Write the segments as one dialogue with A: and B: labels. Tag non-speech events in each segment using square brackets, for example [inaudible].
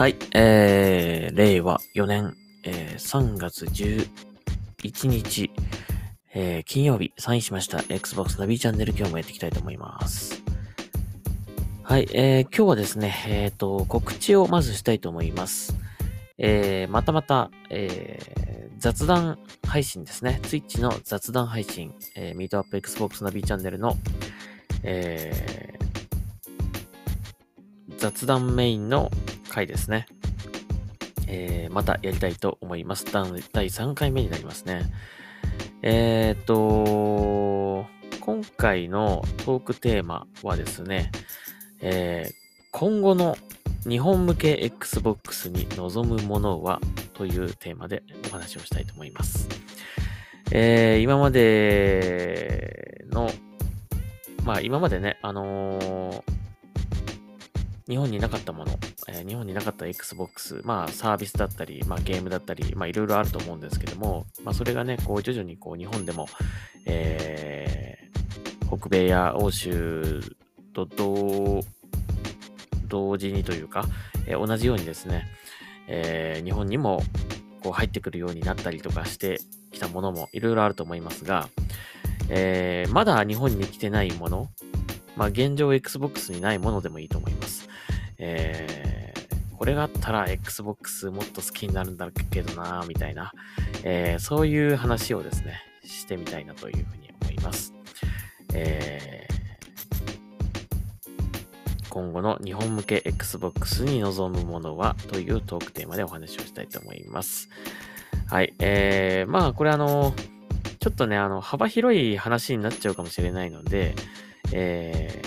A: はい、えー、令和4年、えー、3月11日、えー、金曜日、サインしました Xbox ナビチャンネル今日もやっていきたいと思います。はい、えー、今日はですね、えっ、と、告知をまずしたいと思います。えー、またまた、えー、雑談配信ですね。Twitch の雑談配信、えー、ミートアップ Xbox ナビチャンネルの、えー、雑談メインの回ですね。えー、またやりたいと思います。第第3回目になりますね。えーっと、今回のトークテーマはですね、えー今後の日本向け Xbox に望むものはというテーマでお話をしたいと思います。えー今までの、まあ今までね、あのー日本になかったもの、えー日本になかった Xbox、まあサービスだったり、まあゲームだったり、まあいろいろあると思うんですけども、まあそれがね、こう徐々にこう日本でも、えー北米や欧州と同同時にというか、えー同じようにですね、えー日本にもこう入ってくるようになったりとかしてきたものもいろいろあると思いますが、えーまだ日本に来てないもの、まあ現状 Xbox にないものでもいいと思います。えーこれがあったら Xbox もっと好きになるんだけどなみたいな、えーそういう話をですね、してみたいなというふうに思います。えー今後の日本向け Xbox に望むものはというトークテーマでお話をしたいと思います。はい。えー、まあ、これあの、ちょっとね、あの、幅広い話になっちゃうかもしれないので、え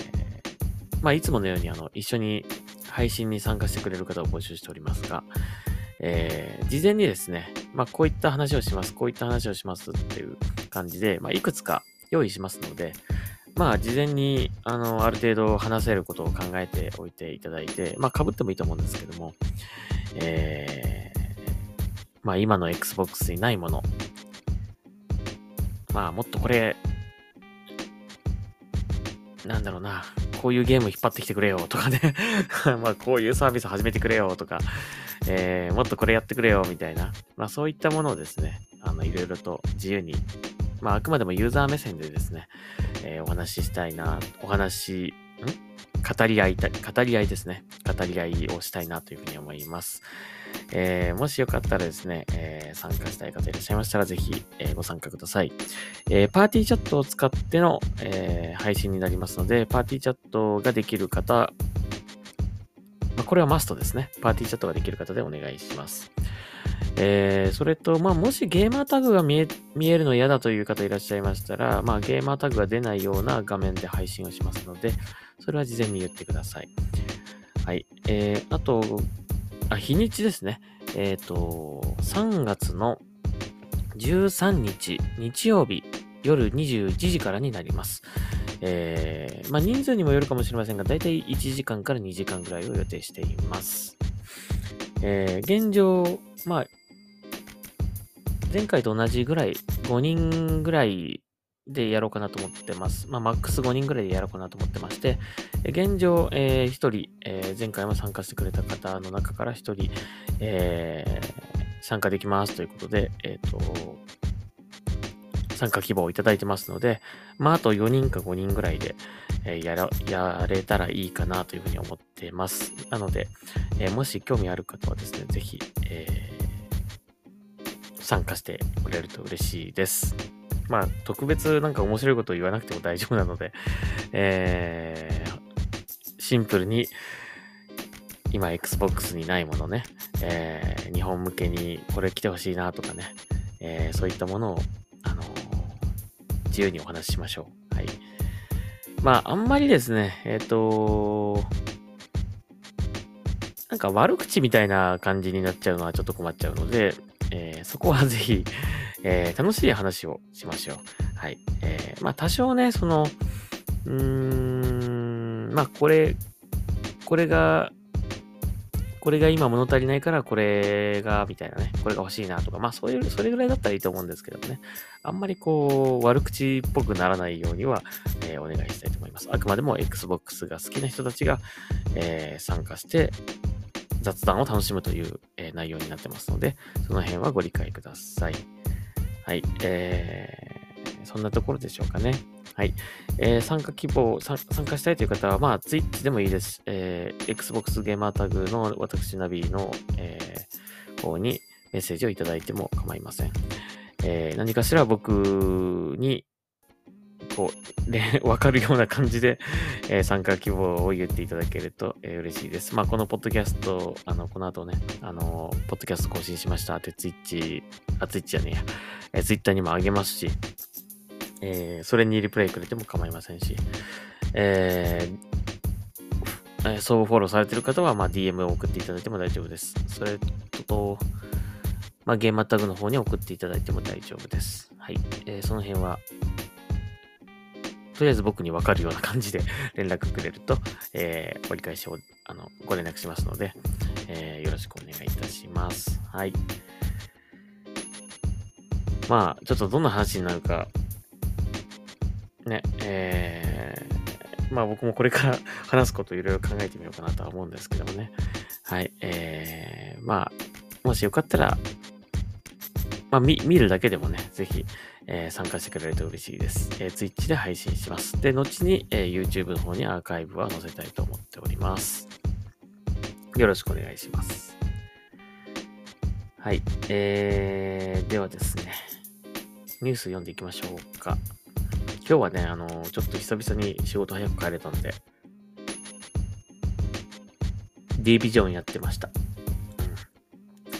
A: ー、まあ、いつものようにあの、一緒に配信に参加してくれる方を募集しておりますが、えー、事前にですね、まあ、こういった話をします、こういった話をしますっていう感じで、まあ、いくつか用意しますので、まあ、事前に、あの、ある程度話せることを考えておいていただいて、まあ、被ってもいいと思うんですけども、えー、まあ、今の Xbox にないもの、まあ、もっとこれ、なんだろうな、こういうゲーム引っ張ってきてくれよとかね、[laughs] まあ、こういうサービス始めてくれよとか、えー、もっとこれやってくれよみたいな、まあ、そういったものをですね、あの、いろいろと自由に、まあ、あくまでもユーザー目線でですね、えーお話ししたいな、お話、ん？語り合いた、語り合いですね。語り合いをしたいなというふうに思います。えーもしよかったらですね、えー参加したい方いらっしゃいましたら、ぜひ、えーご参加ください。えパーティーチャットを使っての、え配信になりますので、パーティーチャットができる方、まあ、これはマストですね。パーティーチャットができる方でお願いします。えーそれと、まあ、もしゲーマータグが見え見えるの嫌だという方いらっしゃいましたら、まあ、ゲーマータグが出ないような画面で配信をしますので、それは事前に言ってください。はい。えー、あと、あ、日にちですね。えっ、と、3月の13日、日曜日、夜21時からになります。えー、まあ、人数にもよるかもしれませんが、だいたい1時間から2時間ぐらいを予定しています。えー、現状、まあ、前回と同じぐらい、5人ぐらいでやろうかなと思ってます。まあ、マックス5人ぐらいでやろうかなと思ってまして、現状、えー1人、えー前回も参加してくれた方の中から1人、えー参加できますということで、えっ、と、参加希望をいただいてますので、まあ、あと4人か5人ぐらいで、えやら、やれたらいいかなというふうに思ってます。なので、えもし興味ある方はですね、ぜひ、え参加してくれると嬉しいです。まあ、特別なんか面白いことを言わなくても大丈夫なので、[laughs] えーシンプルに、今 Xbox にないものね、えー日本向けにこれ来てほしいなとかね、えーそういったものを、あのー自由にお話ししましょう。はい。まあ、あんまりですね、えっ、となんか悪口みたいな感じになっちゃうのはちょっと困っちゃうので、えそこはぜひ、えー楽しい話をしましょう。はい。えーまあ多少ね、その、うーん、まあこれ、これが、これが今物足りないからこれが、みたいなね、これが欲しいなとか、まあそういう、それぐらいだったらいいと思うんですけどもね、あんまりこう、悪口っぽくならないようには、えーお願いしたいと思います。あくまでも Xbox が好きな人たちが、えー参加して、雑談を楽しむという、えー、内容になってますので、その辺はご理解ください。はい。えー、そんなところでしょうかね。はい。えー、参加希望、参加したいという方は、まあ、Twitch でもいいです。えー、Xbox ゲーマータグの私ナビの、えー、方にメッセージをいただいても構いません。えー、何かしら僕に、こう、ね、わかるような感じで、[laughs] えー、参加希望を言っていただけると、えー、嬉しいです。まあ、このポッドキャスト、あの、この後ね、あの、ポッドキャスト更新しましたって、ツイッチ、あ、ツイッチじゃねえや、えー、ツイッターにもあげますし、えー、それにリプレイくれても構いませんし、えー、えー、相互フォローされてる方は、まあ、DM を送っていただいても大丈夫です。それと、まあ、ゲームタグの方に送っていただいても大丈夫です。はい。えー、その辺は、とりあえず僕にわかるような感じで [laughs] 連絡くれると、えー、折り返しを、あの、ご連絡しますので、えー、よろしくお願いいたします。はい。まあ、ちょっとどんな話になるか、ね、えー、まあ僕もこれから [laughs] 話すこといろいろ考えてみようかなとは思うんですけどもね。はい、えー、まあ、もしよかったら、まあ見、見るだけでもね、ぜひ、えー、参加してくれると嬉しいです。えー、Twitch で配信します。で、後に、えー、YouTube の方にアーカイブは載せたいと思っております。よろしくお願いします。はい。えー、ではですね、ニュース読んでいきましょうか。今日はね、あのちょっと久々に仕事早く帰れたんで、ディビジョンやってました。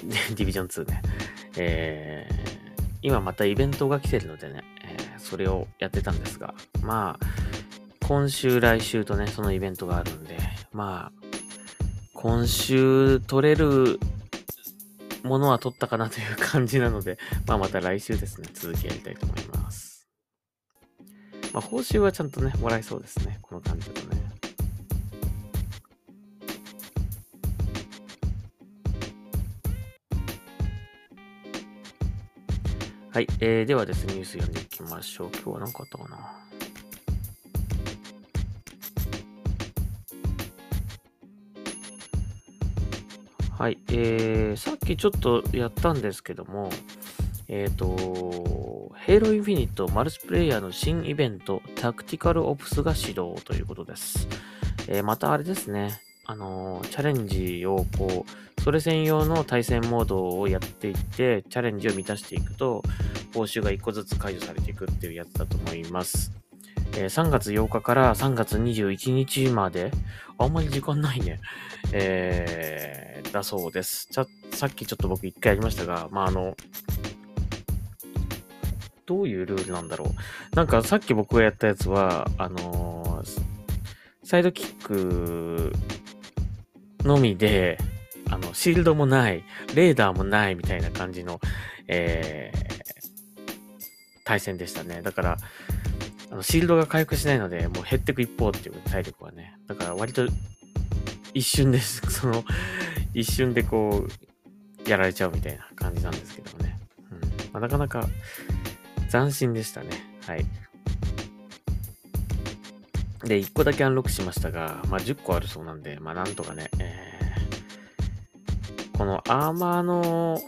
A: うん。[laughs] ディビジョン2ね。えー、今またイベントが来てるのでね、えー、それをやってたんですが、まあ、今週、来週とね、そのイベントがあるんで、まあ、今週取れるものは取ったかなという感じなので、[laughs] まあまた来週ですね、続きやりたいと思います。まあ報酬はちゃんとね、もらえそうですね、この感じだとね。はい、えー、ではですね、ニュース読んでいきましょう。今日は何かあったかな？はい、えー、さっきちょっとやったんですけども、えっ、ー、と、ヘイロインフィニットマルチプレイヤーの新イベント、タクティカルオプスが始動ということです。えー、またあれですね、あのー、チャレンジをこう、それ専用の対戦モードをやっていって、チャレンジを満たしていくと、報酬が1個ずつ解除されていくっていうやつだと思います。えー、3月8日から3月21日まで、あんまり時間ないね。えー、だそうです。さっきちょっと僕一回やりましたが、まあ、あの、どういうルールなんだろう。なんかさっき僕がやったやつは、あのー、サイドキックのみで、あの、シールドもない、レーダーもないみたいな感じの、えー、対戦でしたね。だから、あのシールドが回復しないので、もう減っていく一方っていう体力はね。だから割と一瞬です。[laughs] その、一瞬でこう、やられちゃうみたいな感じなんですけどもね。うんまあ、なかなか斬新でしたね。はい。で、1個だけアンロックしましたが、まあ、10個あるそうなんで、まあ、なんとかね、えこのアーマーの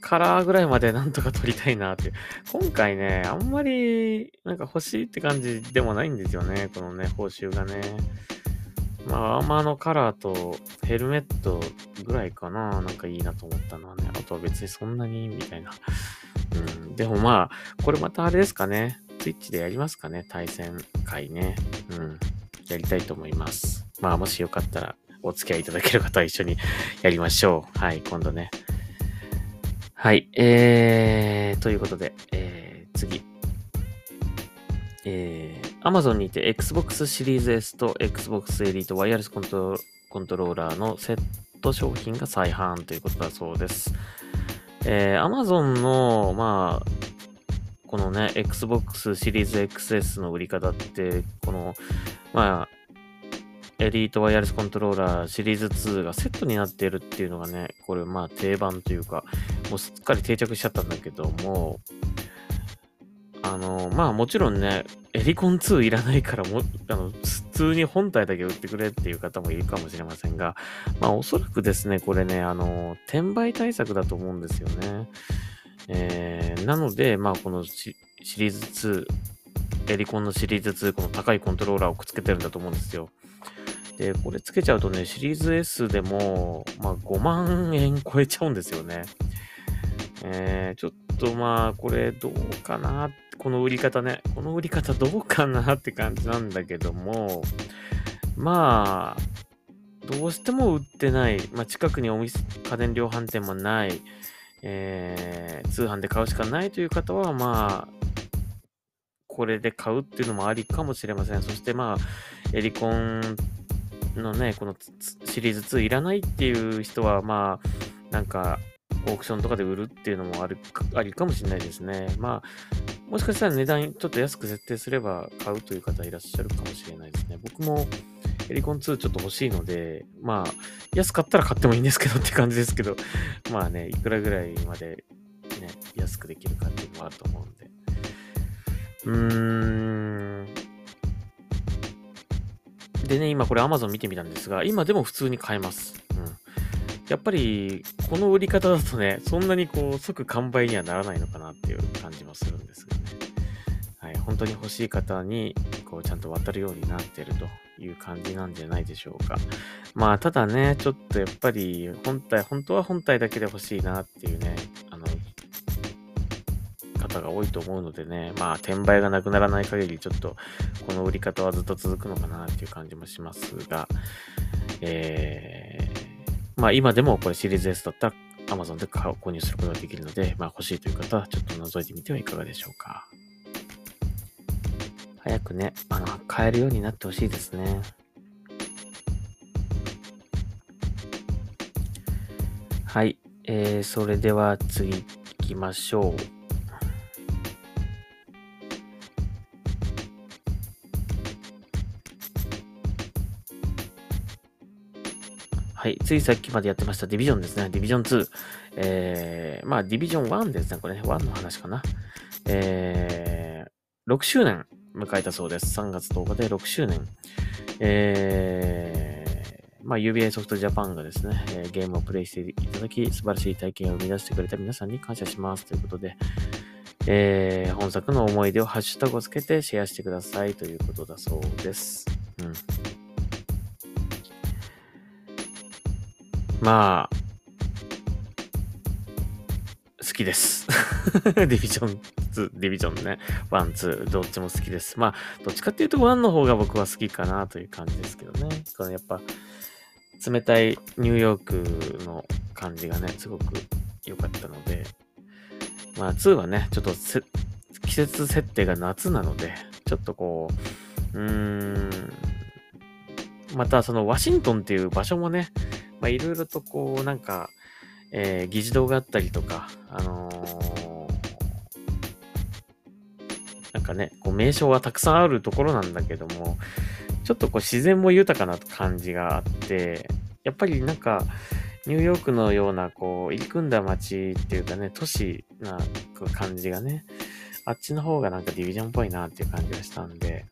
A: カラーぐらいまでなんとか撮りたいなって。今回ね、あんまりなんか欲しいって感じでもないんですよね。このね、報酬がね。まあ、アーマーのカラーとヘルメットぐらいかな。なんかいいなと思ったのはね。あとは別にそんなにみたいな。うん。でもまあ、これまたあれですかね。ツイッチでやりますかね。対戦会ね。うん。やりたいと思います。まあ、もしよかったらお付き合いいただける方は一緒にやりましょう。はい、今度ね。はい、えー、ということで、えー、次。えー、Amazon にて Xbox シリーズ S と Xbox Elite ワイヤレスコントコントローラーのセット商品が再販ということだそうです。えー、Amazon の、まあ、このね、Xbox シリーズ XS の売り方って、この、まあ、エリートワイヤレスコントローラーシリーズ2がセットになっているっていうのがね、これまあ定番というか、もうすっかり定着しちゃったんだけども、あの、まあもちろんね、エリコン2いらないからも、あの、普通に本体だけ売ってくれっていう方もいるかもしれませんが、まあおそらくですね、これね、あの、転売対策だと思うんですよね。えー、なので、まあこのシリーズ2、エリコンのシリーズ2、この高いコントローラーをくっつけてるんだと思うんですよ。で、これつけちゃうとね、シリーズ S でも、まあ5万円超えちゃうんですよね。えー、ちょっとまあ、これどうかな、この売り方ね。この売り方どうかなって感じなんだけども、まあ、どうしても売ってない、まあ、近くにお店、家電量販店もない、えー、通販で買うしかないという方は、まあ、これで買うっていうのもありかもしれません。そしてまあ、エリコンのね、このシリーズ2いらないっていう人は、まあ、なんか、オークションとかで売るっていうのもあるありかもしれないですね。まあ、もしかしたら値段ちょっと安く設定すれば買うという方いらっしゃるかもしれないですね。僕もエリコン2ちょっと欲しいので、まあ、安かったら買ってもいいんですけどって感じですけど、[laughs] まあね、いくらぐらいまでね、安くできるかっていうのもあると思うんで。うーん。でね、今これ Amazon 見てみたんですが、今でも普通に買えます。うんやっぱり、この売り方だとね、そんなにこう、即完売にはならないのかなっていう感じもするんですがね。はい、本当に欲しい方に、こう、ちゃんと渡るようになってるという感じなんじゃないでしょうか。まあ、ただね、ちょっとやっぱり、本体、本当は本体だけで欲しいなっていうね、あ、方が多いと思うのでね、まあ、転売がなくならない限り、ちょっと、この売り方はずっと続くのかなっていう感じもしますが、えー、まあ今でもこれシリーズ S だったら Amazon で購入することができるので、まあ欲しいという方はちょっと覗いてみてはいかがでしょうか。早くね、あの、買えるようになってほしいですね。はい。えー、それでは次行きましょう。はい。ついさっきまでやってましたディビジョンですね。ディビジョン2。えー、まあ、ディビジョン1ですね。これね、1の話かな。えー、6周年迎えたそうです。3月10日で6周年。えー、まあ、UBI ソフトジャパンがですね、え、ゲームをプレイしていただき、素晴らしい体験を生み出してくれた皆さんに感謝します。ということで、えー、本作の思い出をハッシュタグをつけてシェアしてくださいということだそうです。うん。まあ、好きです。[laughs] ディビジョン2、ディビジョンね、1、2、どっちも好きです。まあ、どっちかっていうと1の方が僕は好きかなという感じですけどね。このやっぱ、冷たいニューヨークの感じがね、すごく良かったので、まあ2はね、ちょっと季節設定が夏なので、ちょっとこう、うーん、またそのワシントンっていう場所もね、まあ、いろいろとこう、なんか、えー、議事堂があったりとか、あのー、なんかね、こう名称がたくさんあるところなんだけども、ちょっとこう自然も豊かな感じがあって、やっぱりなんか、ニューヨークのような、こう、入り組んだ街っていうかね、都市な感じがね、あっちの方がなんかディビジョンっぽいなっていう感じがしたんで、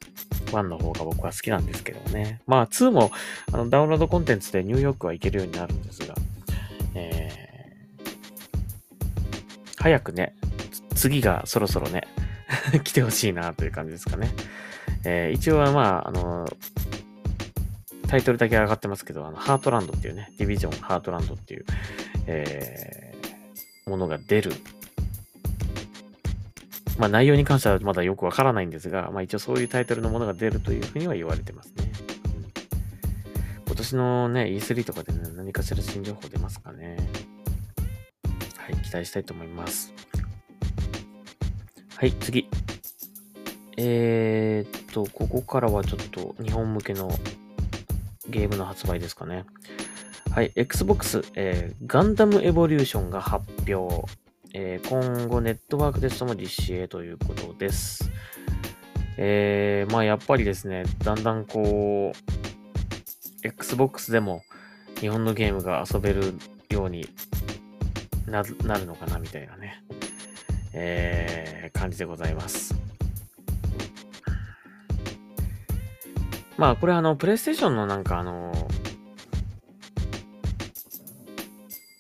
A: 1の方が僕は好きなんですけどね。まあ2もあのダウンロードコンテンツでニューヨークは行けるようになるんですが、えー、早くね、次がそろそろね、[laughs] 来てほしいなという感じですかね。えー、一応はまあ、あの、タイトルだけ上がってますけど、あの、ハートランドっていうね、ディビジョンハートランドっていう、えー、ものが出るまあ内容に関してはまだよくわからないんですが、まあ一応そういうタイトルのものが出るというふうには言われてますね。今年のね、E3 とかで、ね、何かしら新情報出ますかね。はい、期待したいと思います。はい、次。えー、っと、ここからはちょっと日本向けのゲームの発売ですかね。はい、Xbox、えー、ガンダムエボリューションが発表。えー、今後ネットワークテストも実施へということです。えー、まあやっぱりですね、だんだんこう、Xbox でも日本のゲームが遊べるようになるのかなみたいなね、えー、感じでございます。まあ、これあの、プレイステーションのなんかあの、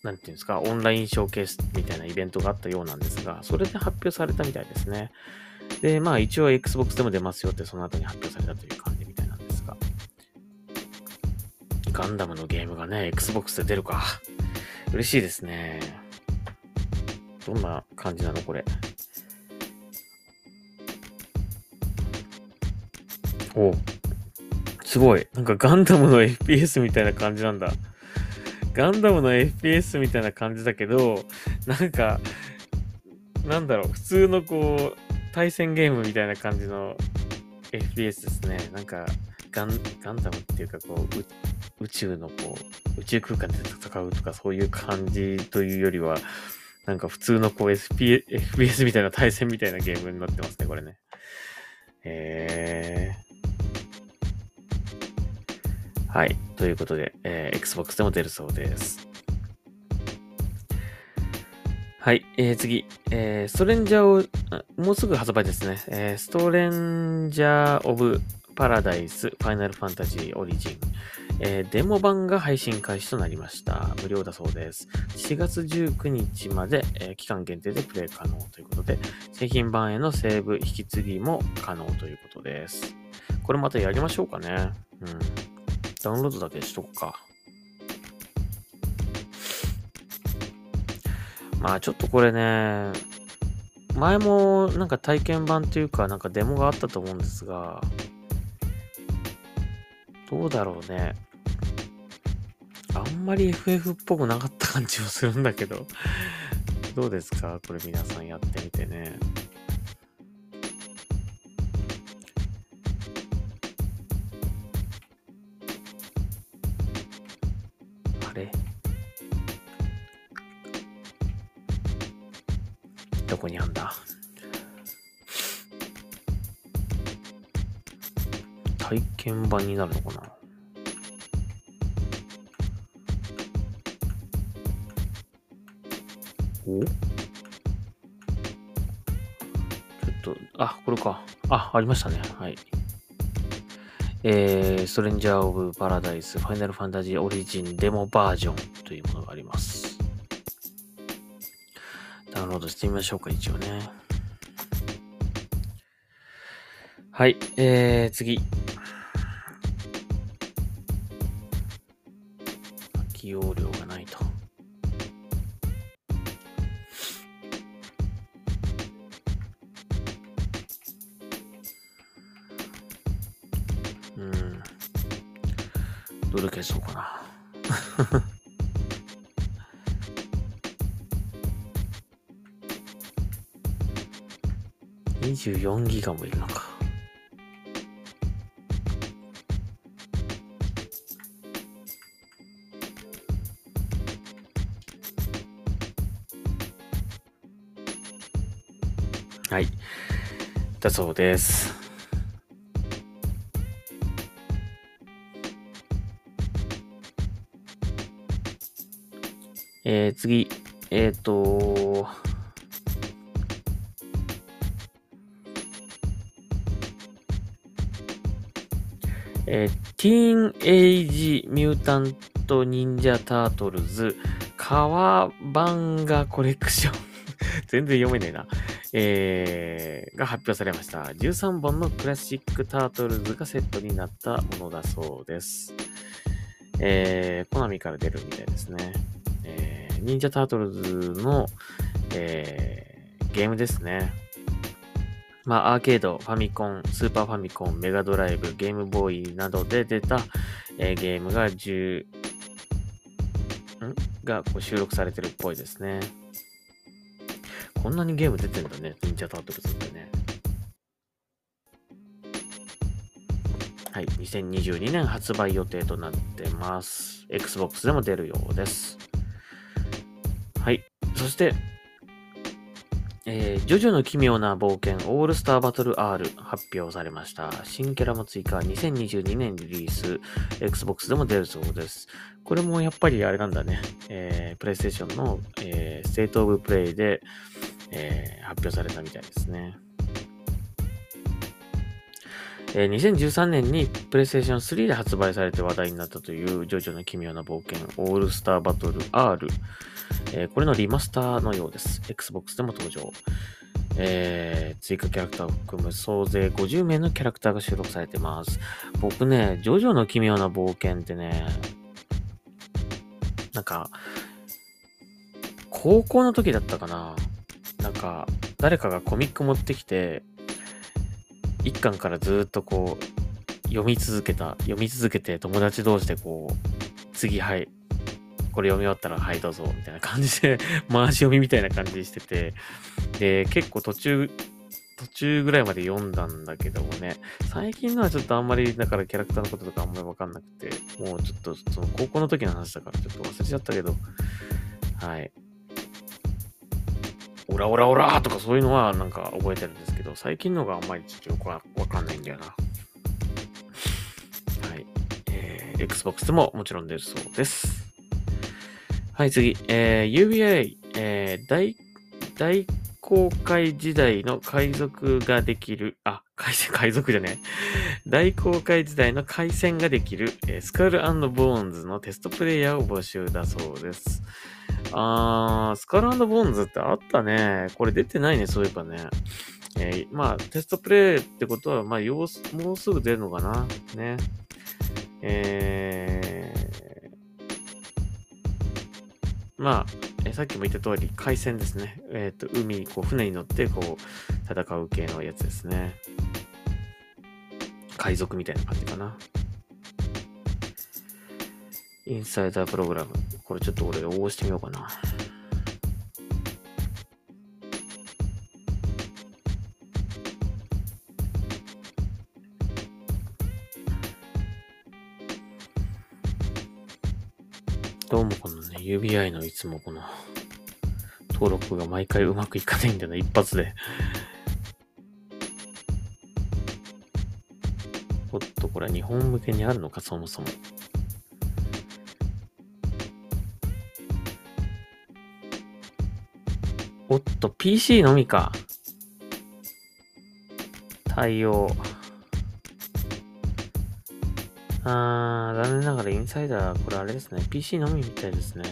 A: なんていうんですか、オンラインショーケースみたいなイベントがあったようなんですが、それで発表されたみたいですね。で、まあ一応 Xbox でも出ますよってその後に発表されたという感じみたいなんですが。ガンダムのゲームがね、Xbox で出るか。嬉しいですね。どんな感じなのこれ。おすごい。なんかガンダムの FPS みたいな感じなんだ。ガンダムの FPS みたいな感じだけど、なんか、なんだろう、普通のこう、対戦ゲームみたいな感じの FPS ですね。なんか、ガン、ガンダムっていうか、こう、宇宙のこう、宇宙空間で戦うとかそういう感じというよりは、なんか普通のこう SP、FPS みたいな対戦みたいなゲームになってますね、これね。へー。はい。ということで、えー、Xbox でも出るそうです。はい。えー、次。えー、ストレンジャーを、もうすぐ発売ですね。えー、ストレンジャー・オブ・パラダイス・ファイナル・ファンタジー・オリジン。えー、デモ版が配信開始となりました。無料だそうです。7月19日まで、えー、期間限定でプレイ可能ということで、製品版へのセーブ引き継ぎも可能ということです。これまたやりましょうかね。うん。ダウンロードだけしとくか。まあちょっとこれね、前もなんか体験版というかなんかデモがあったと思うんですが、どうだろうね。あんまり FF っぽくなかった感じもするんだけど、どうですか？これ皆さんやってみてね。こにあんだ体験版になるのかな？お？ちょっと、あ、これか。あ、ありましたね。はい。えー、ストレンジャー・オブ・パラダイス、ファイナル・ファンタジー・オリジン・デモバージョンというものがあります。ウンロードしてみましょうか、一応ね。はい、えー、次。4ギガもいるのか。はい。だそうです。えー、次、えっ、ー、と、えー、ティーンエイジミュータントニンジャタートルズカワバンガコレクション全然読めねえな。えー、が発表されました。13本のクラシックタートルズがセットになったものだそうです。えー、コナミから出るみたいですね。忍者タートルズの、えー、ゲームですね。まあ、アーケード、ファミコン、スーパーファミコン、メガドライブ、ゲームボーイなどで出た、えー、ゲームが10、ん？がこう収録されてるっぽいですね。こんなにゲーム出てんだね、忍者タートルズってね。はい、2022年発売予定となってます。Xbox でも出るようです。はい。そして、えー、ジョジョの奇妙な冒険オールスターバトル R 発表されました。新キャラも追加、2022年リリース、Xbox でも出るそうです。これもやっぱりあれなんだね。えー、プレイステーションの、えー、ステートオブプレイで、えー、発表されたみたいですね。えー、2013年に PlayStation 3で発売されて話題になったというジョジョの奇妙な冒険オールスターバトル R、えー、これのリマスターのようです。Xbox でも登場。えー、追加キャラクターを含む総勢50名のキャラクターが収録されてます。僕ね、ジョジョの奇妙な冒険ってね、なんか、高校の時だったかな。なんか、誰かがコミック持ってきて、一巻からずっとこう、読み続けた、読み続けて友達同士でこう、次はい、これ読み終わったらはいどうぞ、みたいな感じで [laughs] 回し読みみたいな感じしてて、で、結構途中、途中ぐらいまで読んだんだけどもね、最近のはちょっとあんまり、だからキャラクターのこととかあんまりわかんなくて、もうちょっとその高校の時の話だからちょっと忘れちゃったけど、はい。オラオラオラとかそういうのはなんか覚えてるんですけど、最近のがあんまりちょっとよくわかんないんだよな。はい。えー、Xbox でももちろん出るそうです。はい、次。えー、UBI、えー、大、大公開時代の海賊ができる、あ、海 [laughs] 海賊じゃねえ。大公開時代の回線ができる、えー、スカルボーンズのテストプレイヤーを募集だそうです。あー、スカルボーンズってあったね。これ出てないね、そういえばね。えー、まあ、テストプレイってことは、まあ、もうすぐ出るのかな。ね。えまあ、えさっきも言った通り、海戦ですね。えっ、ー、と、海、こう、船に乗って、こう、戦う系のやつですね。海賊みたいな感じかな。インサイダープログラム。これちょっと俺応募してみようかな。UBI のいつもこの登録が毎回うまくいかないんだよな、一発で。おっと、これ日本向けにあるのか、そもそも。おっと、PC のみか。対応。あー、残念ながらインサイダー、これあれですね。PC のみみたいですね。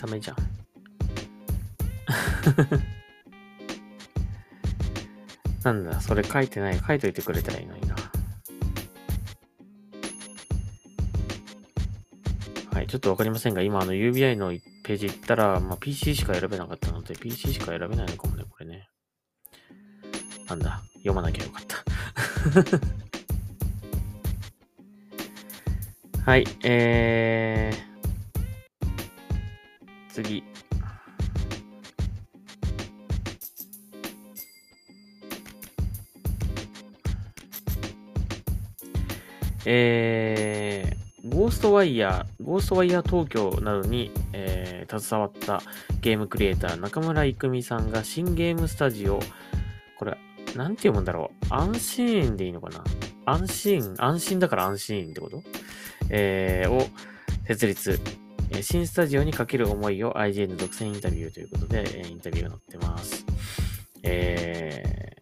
A: ダメじゃん。[laughs] なんだ、それ書いてない。書いといてくれたらいいのにな。はい、ちょっとわかりませんが、今、あの UBI のページ行ったら、まあ、PC しか選べなかったので、PC しか選べないのかもね、これね。なんだ、読まなきゃよかった。[laughs] はい、えー、次。えー、ゴーストワイヤー、ゴーストワイヤー東京などに、えー、携わったゲームクリエイター中村郁美さんが新ゲームスタジオ、なんて読むんだろう安心でいいのかな？安心、安心だから安心ってこと？えー、を設立。新スタジオにかける思いを IGN 独占インタビューということで、インタビューが載ってます。え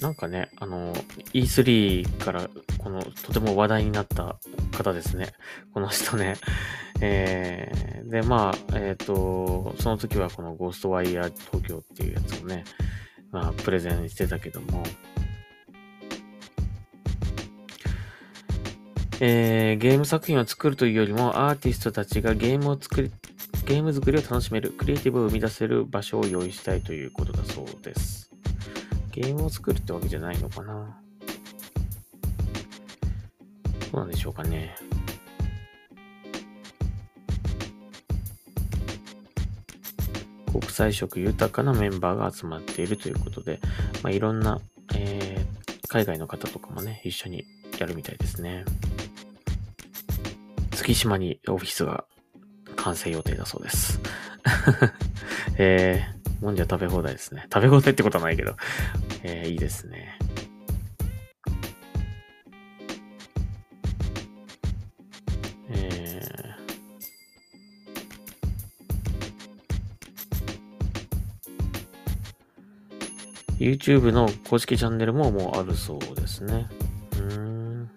A: なんかね、あの、E3 からこのとても話題になった方ですね。この人ね。えー、で、まあ、えっ、ー、と、その時はこのゴーストワイヤー東京っていうやつをね、まあ、プレゼンしてたけども、えー、ゲーム作品を作るというよりも、アーティストたちがゲームを作り、ゲーム作りを楽しめる、クリエイティブを生み出せる場所を用意したいということだそうです。ゲームを作るってわけじゃないのかなどうなんでしょうかね。国際色豊かなメンバーが集まっているということで、まあ、いろんな、えー、海外の方とかもね、一緒にやるみたいですね。月島にオフィスが完成予定だそうです。[laughs] えー、もんじゃ食べ放題ですね。食べ放題ってことはないけど、えー、いいですね。YouTube の公式チャンネルももうあるそうですね。うーん。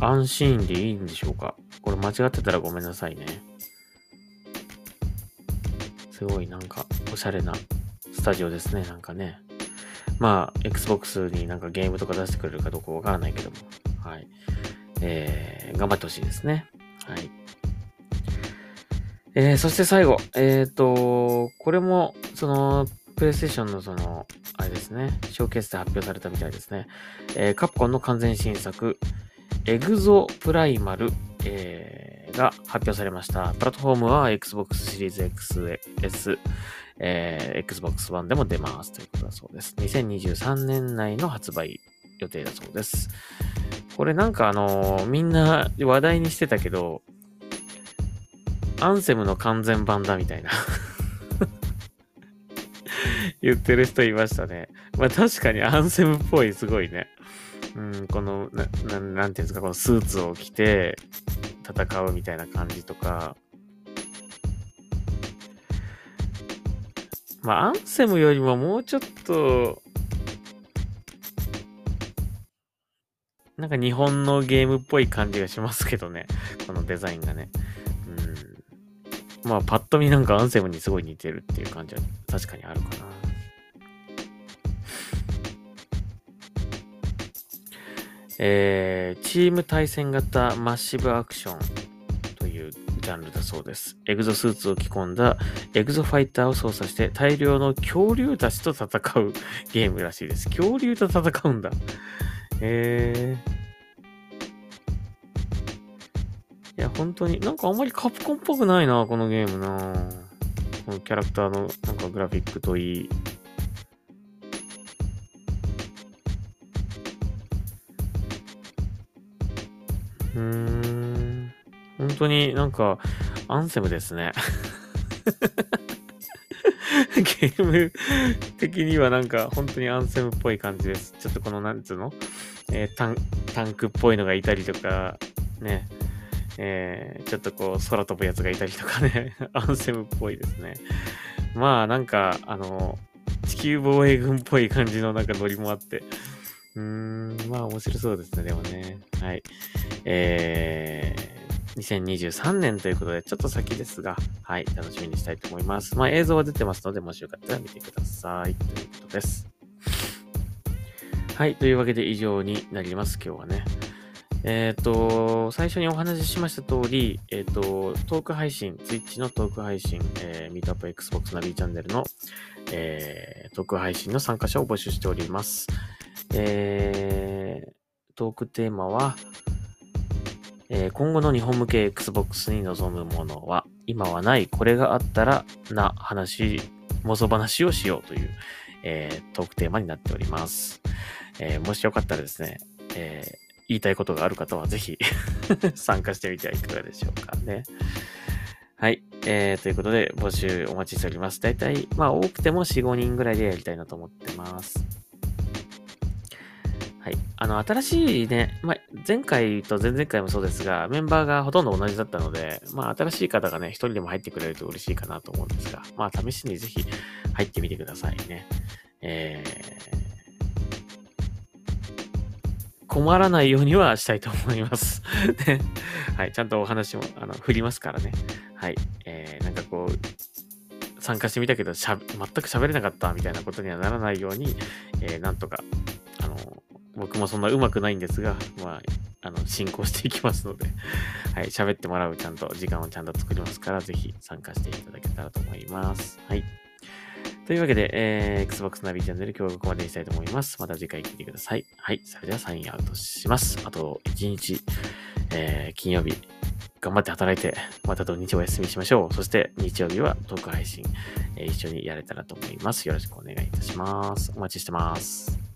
A: 安心でいいんでしょうか？これ間違ってたらごめんなさいね。すごいなんかおしゃれなスタジオですね、なんかね。まあ、Xbox になんかゲームとか出してくれるかどうかわからないけども。はい。えー、頑張ってほしいですね。はい。えー、そして最後。えっ、ー、と、これも、その、プレイステーションのその、あれですね、ショーケースで発表されたみたいですね。えー、カプコンの完全新作、エグゾプライマル、えー、が発表されました。プラットフォームは Xbox シリーズ XS、えー、Xbox One でも出ますということだそうです。2023年内の発売予定だそうです。これなんかあのー、みんな話題にしてたけど、アンセムの完全版だみたいな [laughs] 言ってる人いましたね。まあ確かにアンセムっぽい、すごいね。うん、この、な、ななんていうんですか、このスーツを着て戦うみたいな感じとか。まあアンセムよりももうちょっと、なんか日本のゲームっぽい感じがしますけどね。このデザインがね。まあ、パッと見なんかアンセムにすごい似てるっていう感じは確かにあるかな。えー、チーム対戦型マッシブアクションというジャンルだそうです。エグゾスーツを着込んだエグゾファイターを操作して大量の恐竜たちと戦うゲームらしいです。恐竜と戦うんだ。へえ。い本当に、なんかあんまりカプコンっぽくないな、このゲームな。このキャラクターのなんかグラフィックといい。うーん。本当になんか、アンセムですね。[laughs] ゲーム的にはなんか本当にアンセムっぽい感じです。ちょっとこのなんつうの、えー、タンタンクっぽいのがいたりとか、ね、えー、ちょっとこう空飛ぶやつがいたりとかね、[laughs] アンセムっぽいですね。まあなんか、あの、地球防衛軍っぽい感じのなんかノリもあって、うーん、まあ面白そうですね、でもね。はい。えー、2023年ということで、ちょっと先ですが、はい、楽しみにしたいと思います。まあ、映像は出てますので、もしよかったら見てください。ということです。はい、というわけで以上になります、今日はね。えっ、ー、と、最初にお話ししました通り、えっ、ー、と、トーク配信、Twitch のトーク配信、えー、ミートアップ Xbox ナビチャンネルの、えー、トーク配信の参加者を募集しております。えー、トークテーマは、えー、今後の日本向け Xbox に臨むものは、今はない、これがあったらな話、妄想話をしようという、えー、トークテーマになっております。えー、もしよかったらですね、え言いたいことがある方はぜひ [laughs] 参加してみてはいかがでしょうかね。はい。えー、ということで、募集お待ちしております。だいたい、まあ、多くても4、5人ぐらいでやりたいなと思ってます。はい。あの、新しいね、まあ、前回と前々回もそうですが、メンバーがほとんど同じだったので、まあ、新しい方がね、一人でも入ってくれると嬉しいかなと思うんですが、まあ、試しにぜひ入ってみてくださいね。えー、困らないようにはしたいと思います。[laughs] ね。はい。ちゃんとお話も、あの、振りますからね。はい。えー、なんかこう、参加してみたけど、しゃ、全く喋れなかったみたいなことにはならないように、えー、なんとか僕もそんな上手くないんですが、まあ、あの、進行していきますので、はい、喋ってもらうちゃんと、時間をちゃんと作りますから、ぜひ参加していただけたらと思います。はい。というわけで、えー、Xbox ナビチャンネル今日はここまでにしたいと思います。また次回聞いてください。はい。それではサインアウトします。あと1日、えー、金曜日、頑張って働いて、また土日お休みしましょう。そして日曜日はトーク配信、えー、一緒にやれたらと思います。よろしくお願いいたします。お待ちしてます。